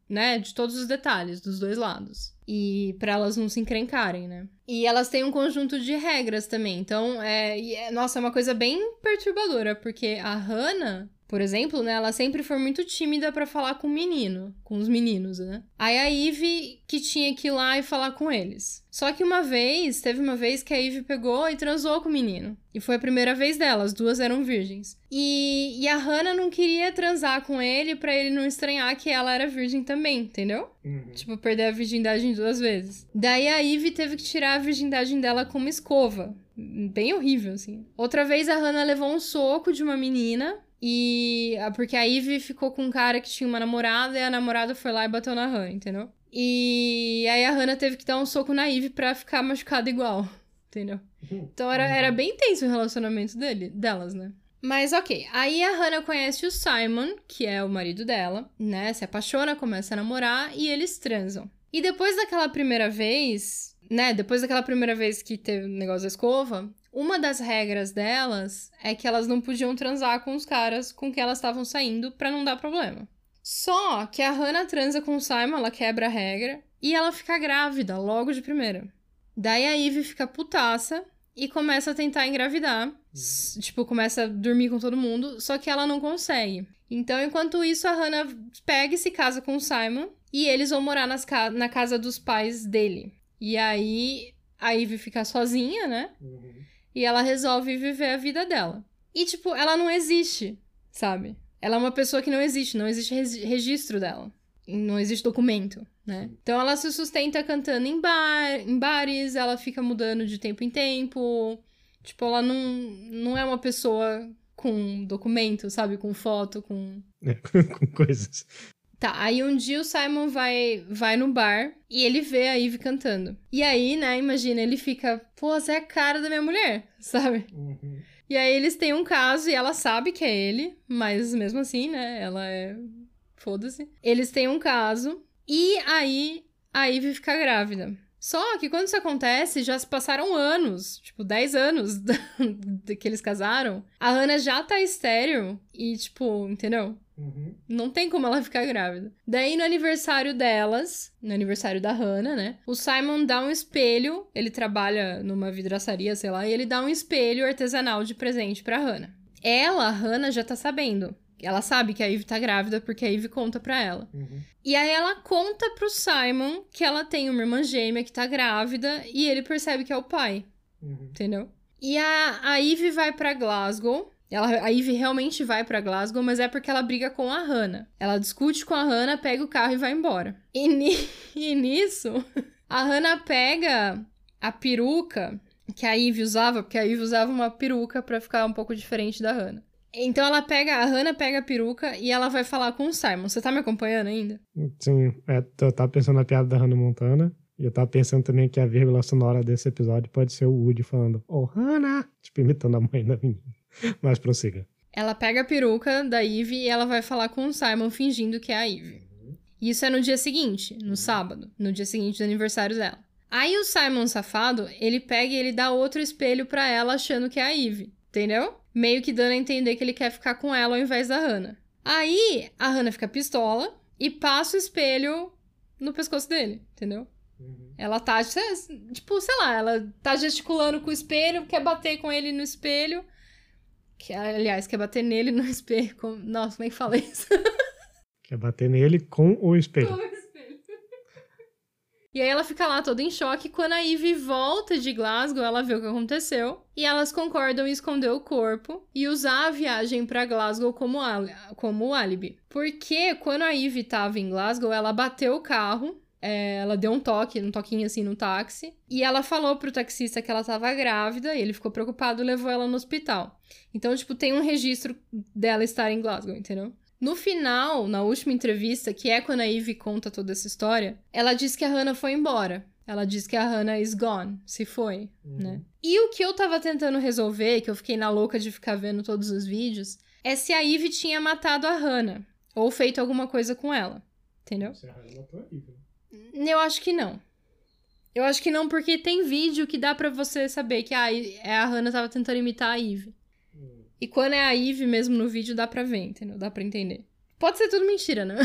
né, de todos os detalhes dos dois lados. E para elas não se encrencarem, né? E elas têm um conjunto de regras também. Então, é, é, nossa, é uma coisa bem perturbadora, porque a Hannah, por exemplo, né, ela sempre foi muito tímida para falar com o menino, com os meninos, né? Aí a Eve que tinha que ir lá e falar com eles. Só que uma vez, teve uma vez que a Eve pegou e transou com o menino. E foi a primeira vez dela, as duas eram virgens. E, e a Hannah não queria transar com ele para ele não estranhar que ela era virgem também, entendeu? Uhum. Tipo, perder a virgindade duas vezes. Daí a Eve teve que tirar a virgindade dela com uma escova. Bem horrível, assim. Outra vez a Hannah levou um soco de uma menina e. Porque a Ivy ficou com um cara que tinha uma namorada e a namorada foi lá e bateu na Hannah, entendeu? E aí a Hannah teve que dar um soco na Ivy pra ficar machucada igual, entendeu? Então era, era bem tenso o relacionamento dele, delas, né? Mas ok, aí a Hannah conhece o Simon, que é o marido dela, né? Se apaixona, começa a namorar e eles transam. E depois daquela primeira vez, né? Depois daquela primeira vez que teve o negócio da escova, uma das regras delas é que elas não podiam transar com os caras com que elas estavam saindo para não dar problema. Só que a Hannah transa com o Simon, ela quebra a regra e ela fica grávida logo de primeira. Daí a Ivy fica putaça e começa a tentar engravidar. Tipo, começa a dormir com todo mundo, só que ela não consegue. Então, enquanto isso, a Hannah pega e se casa com o Simon e eles vão morar nas ca na casa dos pais dele. E aí a Ivy fica sozinha, né? Uhum. E ela resolve viver a vida dela. E, tipo, ela não existe, sabe? Ela é uma pessoa que não existe, não existe registro dela. Não existe documento, né? Então ela se sustenta cantando em, bar, em bares, ela fica mudando de tempo em tempo. Tipo, ela não, não é uma pessoa com documento, sabe? Com foto, com. Com coisas. Tá, aí um dia o Simon vai, vai no bar e ele vê a Eve cantando. E aí, né, imagina, ele fica, pô, você é a cara da minha mulher, sabe? Uhum. E aí eles têm um caso e ela sabe que é ele, mas mesmo assim, né, ela é. Foda-se. Eles têm um caso e aí a Eve fica grávida. Só que quando isso acontece, já se passaram anos, tipo, 10 anos que eles casaram. A Hannah já tá estéreo e, tipo, entendeu? Uhum. Não tem como ela ficar grávida. Daí, no aniversário delas, no aniversário da Hannah, né? O Simon dá um espelho. Ele trabalha numa vidraçaria, sei lá, e ele dá um espelho artesanal de presente pra Hannah. Ela, a Hannah, já tá sabendo. Ela sabe que a Eve tá grávida porque a Eve conta pra ela. Uhum. E aí ela conta pro Simon que ela tem uma irmã gêmea que tá grávida e ele percebe que é o pai. Uhum. Entendeu? E a, a Eve vai para Glasgow ela, a Ivy realmente vai para Glasgow, mas é porque ela briga com a Hannah. Ela discute com a Hannah, pega o carro e vai embora. E, ni, e nisso, a Hannah pega a peruca que a Ivy usava, porque a Ivy usava uma peruca para ficar um pouco diferente da Hannah. Então ela pega, a Hannah pega a peruca e ela vai falar com o Simon. Você tá me acompanhando ainda? Sim, é, eu tava pensando na piada da Hannah Montana. E eu tava pensando também que a vírgula sonora desse episódio pode ser o Woody falando, oh, Hannah! Tipo, imitando a mãe da menina. Mas prossiga. Ela pega a peruca da Eve e ela vai falar com o Simon fingindo que é a Eve. E isso é no dia seguinte, no sábado, no dia seguinte do aniversário dela. Aí o Simon safado, ele pega e ele dá outro espelho pra ela achando que é a Eve, entendeu? Meio que dando a entender que ele quer ficar com ela ao invés da Hannah. Aí a Hannah fica pistola e passa o espelho no pescoço dele, entendeu? Ela tá, tipo, sei lá, ela tá gesticulando com o espelho, quer bater com ele no espelho. Que, aliás, quer bater nele no espelho. Com... Nossa, como é que fala isso? Quer bater nele com o espelho. Com o espelho. E aí ela fica lá toda em choque. Quando a Ivy volta de Glasgow, ela vê o que aconteceu. E elas concordam em esconder o corpo e usar a viagem para Glasgow como, como álibi. Porque quando a Ivy tava em Glasgow, ela bateu o carro é, ela deu um toque, um toquinho assim no táxi. E ela falou pro taxista que ela tava grávida e ele ficou preocupado e levou ela no hospital. Então, tipo, tem um registro dela estar em Glasgow, entendeu? No final, na última entrevista, que é quando a Ivy conta toda essa história, ela diz que a Hannah foi embora. Ela diz que a Hannah is gone, se foi, uhum. né? E o que eu tava tentando resolver, que eu fiquei na louca de ficar vendo todos os vídeos, é se a Ivy tinha matado a Hannah ou feito alguma coisa com ela, entendeu? Se a Hannah matou a Ivy. Né? Eu acho que não. Eu acho que não, porque tem vídeo que dá para você saber que a, a Hannah tava tentando imitar a Eve. E quando é a Eve mesmo no vídeo, dá pra ver, entendeu? Dá pra entender. Pode ser tudo mentira, né?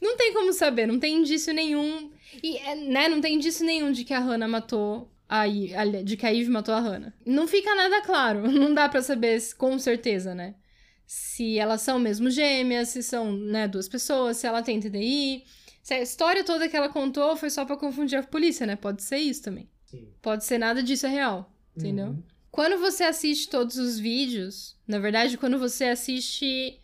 não tem como saber, não tem indício nenhum. E, é, né, não tem indício nenhum de que a Hannah matou a, a de que a Eve matou a Hannah. Não fica nada claro. Não dá para saber com certeza, né? Se elas são mesmo gêmeas, se são, né, duas pessoas, se ela tem TDI, se a história toda que ela contou foi só para confundir a polícia, né? Pode ser isso também. Sim. Pode ser nada disso é real, entendeu? Uhum. Quando você assiste todos os vídeos, na verdade, quando você assiste,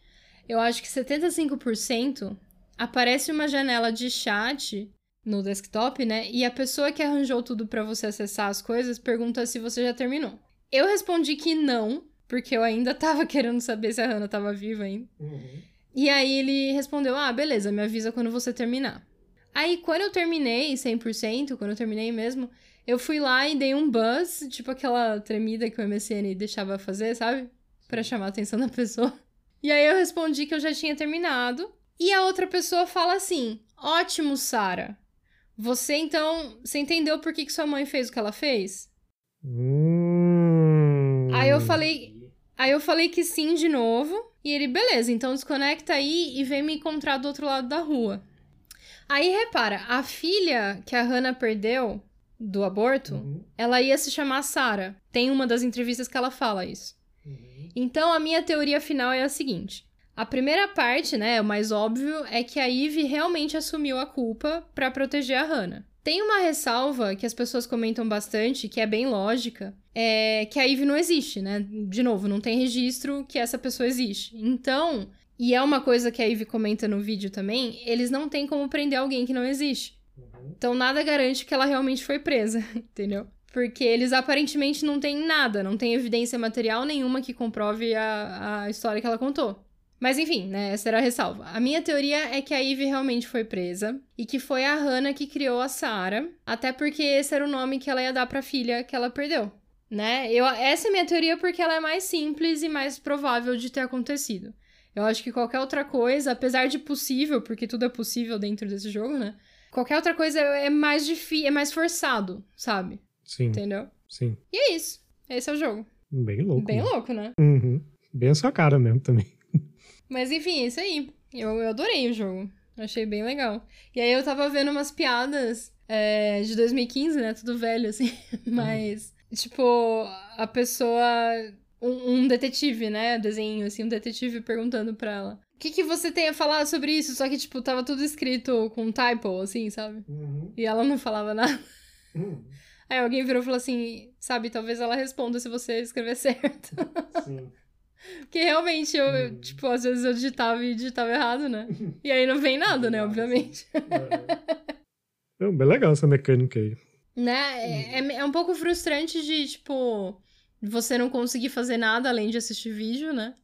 eu acho que 75%, aparece uma janela de chat no desktop, né? E a pessoa que arranjou tudo para você acessar as coisas pergunta se você já terminou. Eu respondi que não, porque eu ainda tava querendo saber se a Hannah tava viva ainda. Uhum. E aí ele respondeu: Ah, beleza, me avisa quando você terminar. Aí quando eu terminei 100%, quando eu terminei mesmo, eu fui lá e dei um buzz, tipo aquela tremida que o MSN deixava fazer, sabe? Para chamar a atenção da pessoa. E aí eu respondi que eu já tinha terminado. E a outra pessoa fala assim: Ótimo, Sara. Você então. Você entendeu por que, que sua mãe fez o que ela fez? Hum... Aí eu falei. Aí eu falei que sim de novo. E ele, beleza, então desconecta aí e vem me encontrar do outro lado da rua. Aí repara, a filha que a Hannah perdeu do aborto, uhum. ela ia se chamar Sarah. Tem uma das entrevistas que ela fala isso. Uhum. Então a minha teoria final é a seguinte: a primeira parte, né, o mais óbvio, é que a Eve realmente assumiu a culpa para proteger a Hannah. Tem uma ressalva que as pessoas comentam bastante, que é bem lógica, é que a Eve não existe, né? De novo, não tem registro que essa pessoa existe. Então, e é uma coisa que a Eve comenta no vídeo também, eles não têm como prender alguém que não existe. Uhum. Então nada garante que ela realmente foi presa, entendeu? Porque eles aparentemente não têm nada, não tem evidência material nenhuma que comprove a, a história que ela contou. Mas enfim, né, essa era a ressalva. A minha teoria é que a Eve realmente foi presa e que foi a Hannah que criou a Sarah, até porque esse era o nome que ela ia dar para a filha que ela perdeu, né? Eu, essa é a minha teoria porque ela é mais simples e mais provável de ter acontecido. Eu acho que qualquer outra coisa, apesar de possível, porque tudo é possível dentro desse jogo, né? Qualquer outra coisa é mais difícil, é mais forçado, sabe? Sim. Entendeu? Sim. E é isso. Esse é o jogo. Bem louco. Bem né? louco, né? Uhum. Bem a sua cara mesmo também. Mas enfim, é isso aí. Eu, eu adorei o jogo. Achei bem legal. E aí eu tava vendo umas piadas é, de 2015, né? Tudo velho, assim. Mas, uhum. tipo, a pessoa. Um, um, detetive, né? Desenho, assim, um detetive perguntando pra ela. O que, que você tem a falar sobre isso? Só que, tipo, tava tudo escrito com typo, assim, sabe? Uhum. E ela não falava nada. Uhum. Aí alguém virou e falou assim, sabe, talvez ela responda se você escrever certo. Sim. Porque realmente eu, uhum. tipo, às vezes eu digitava e digitava errado, né? E aí não vem nada, né? Obviamente. É. é bem legal essa mecânica aí. Né? É, é, é um pouco frustrante de, tipo, você não conseguir fazer nada além de assistir vídeo, né?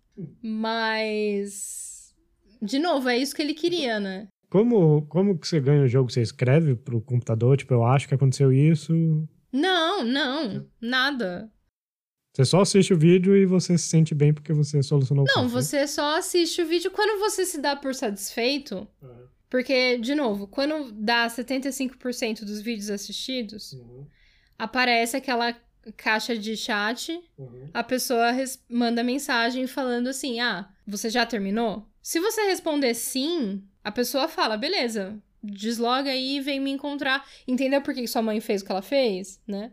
Mas. De novo, é isso que ele queria, né? Como, como que você ganha o jogo? Você escreve pro computador? Tipo, eu acho que aconteceu isso. Não, não. Nada. Você só assiste o vídeo e você se sente bem porque você solucionou o Não, você só assiste o vídeo quando você se dá por satisfeito. Uhum. Porque, de novo, quando dá 75% dos vídeos assistidos, aparece aquela caixa de chat, a pessoa res- manda mensagem falando assim: Ah, você já terminou? Se você responder sim, a pessoa fala: Beleza, desloga aí e vem me encontrar. Entendeu por que sua mãe fez o que ela fez, né?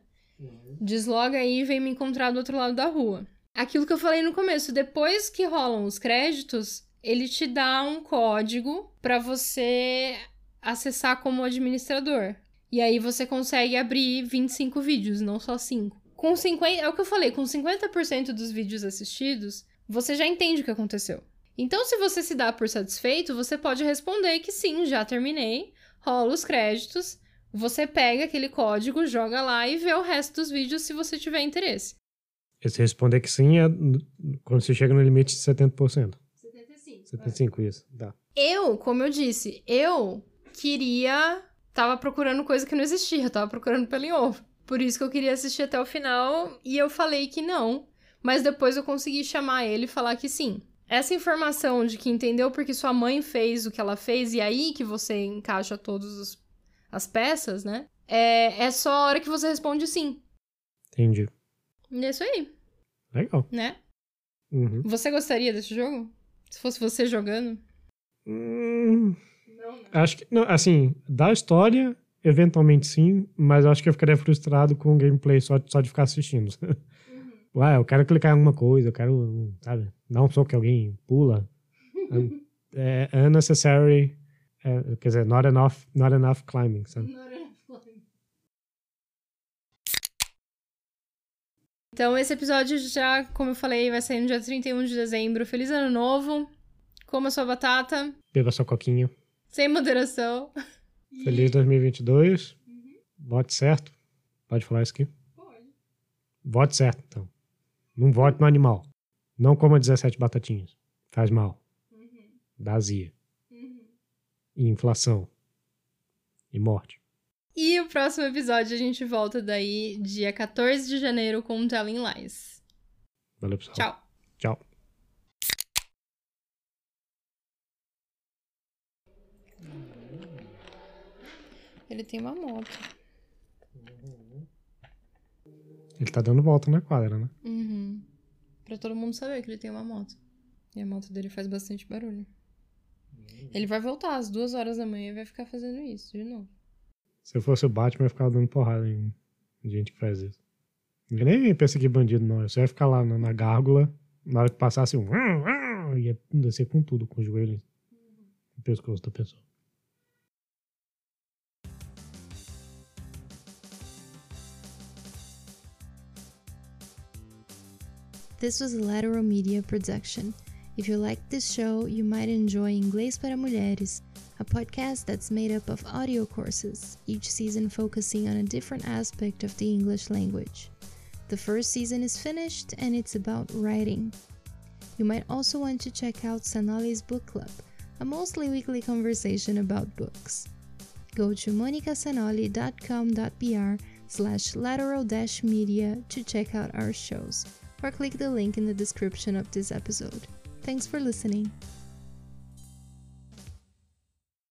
Desloga aí e vem me encontrar do outro lado da rua. Aquilo que eu falei no começo, depois que rolam os créditos, ele te dá um código para você acessar como administrador. E aí você consegue abrir 25 vídeos, não só 5. Com 50, é o que eu falei, com 50% dos vídeos assistidos, você já entende o que aconteceu. Então, se você se dá por satisfeito, você pode responder que sim, já terminei, rola os créditos, você pega aquele código, joga lá e vê o resto dos vídeos se você tiver interesse. E se responder que sim, é quando você chega no limite de 70%. 75. 75, isso. Tá. Eu, como eu disse, eu queria. Tava procurando coisa que não existia, eu tava procurando pelo em ovo. Por isso que eu queria assistir até o final e eu falei que não. Mas depois eu consegui chamar ele e falar que sim. Essa informação de que entendeu porque sua mãe fez o que ela fez e aí que você encaixa todas as peças, né? É, é só a hora que você responde sim. Entendi. É isso aí, Legal. né? Uhum. Você gostaria desse jogo? Se fosse você jogando? Hum. Acho que, não, assim, da história, eventualmente sim, mas acho que eu ficaria frustrado com o gameplay só, só de ficar assistindo. Ué, eu quero clicar em alguma coisa, eu quero, sabe, dar um soco que alguém pula. Un- é unnecessary, é, quer dizer, not enough, not enough climbing, sabe? Então, esse episódio já, como eu falei, vai sair no dia 31 de dezembro. Feliz ano novo. Coma sua batata. Beba sua coquinha. Sem moderação. Feliz 2022. Vote certo. Pode falar isso aqui? Pode. Vote certo, então. Não vote no animal. Não coma 17 batatinhas. Faz mal. Dá azia. E inflação. E morte. E o próximo episódio a gente volta daí dia 14 de janeiro com o Telling Lies. Valeu, pessoal. Tchau. Tchau. Ele tem uma moto. Ele tá dando volta na quadra, né? Uhum. Pra todo mundo saber que ele tem uma moto. E a moto dele faz bastante barulho. Ele vai voltar às duas horas da manhã e vai ficar fazendo isso de novo. Se eu fosse o Batman, eu ia ficar dando porrada em gente que faz isso. Eu nem pensa que bandido, não. Eu só ia ficar lá na, na gárgula, na hora que passasse um. ia descer com tudo, com o joelho no pescoço da pessoa. This was a Lateral Media production. If you like this show, you might enjoy Inglês para Mulheres, a podcast that's made up of audio courses, each season focusing on a different aspect of the English language. The first season is finished and it's about writing. You might also want to check out Sanali's Book Club, a mostly weekly conversation about books. Go to monicasanoli.com.br slash lateral media to check out our shows or click the link in the description of this episode. Thanks for listening.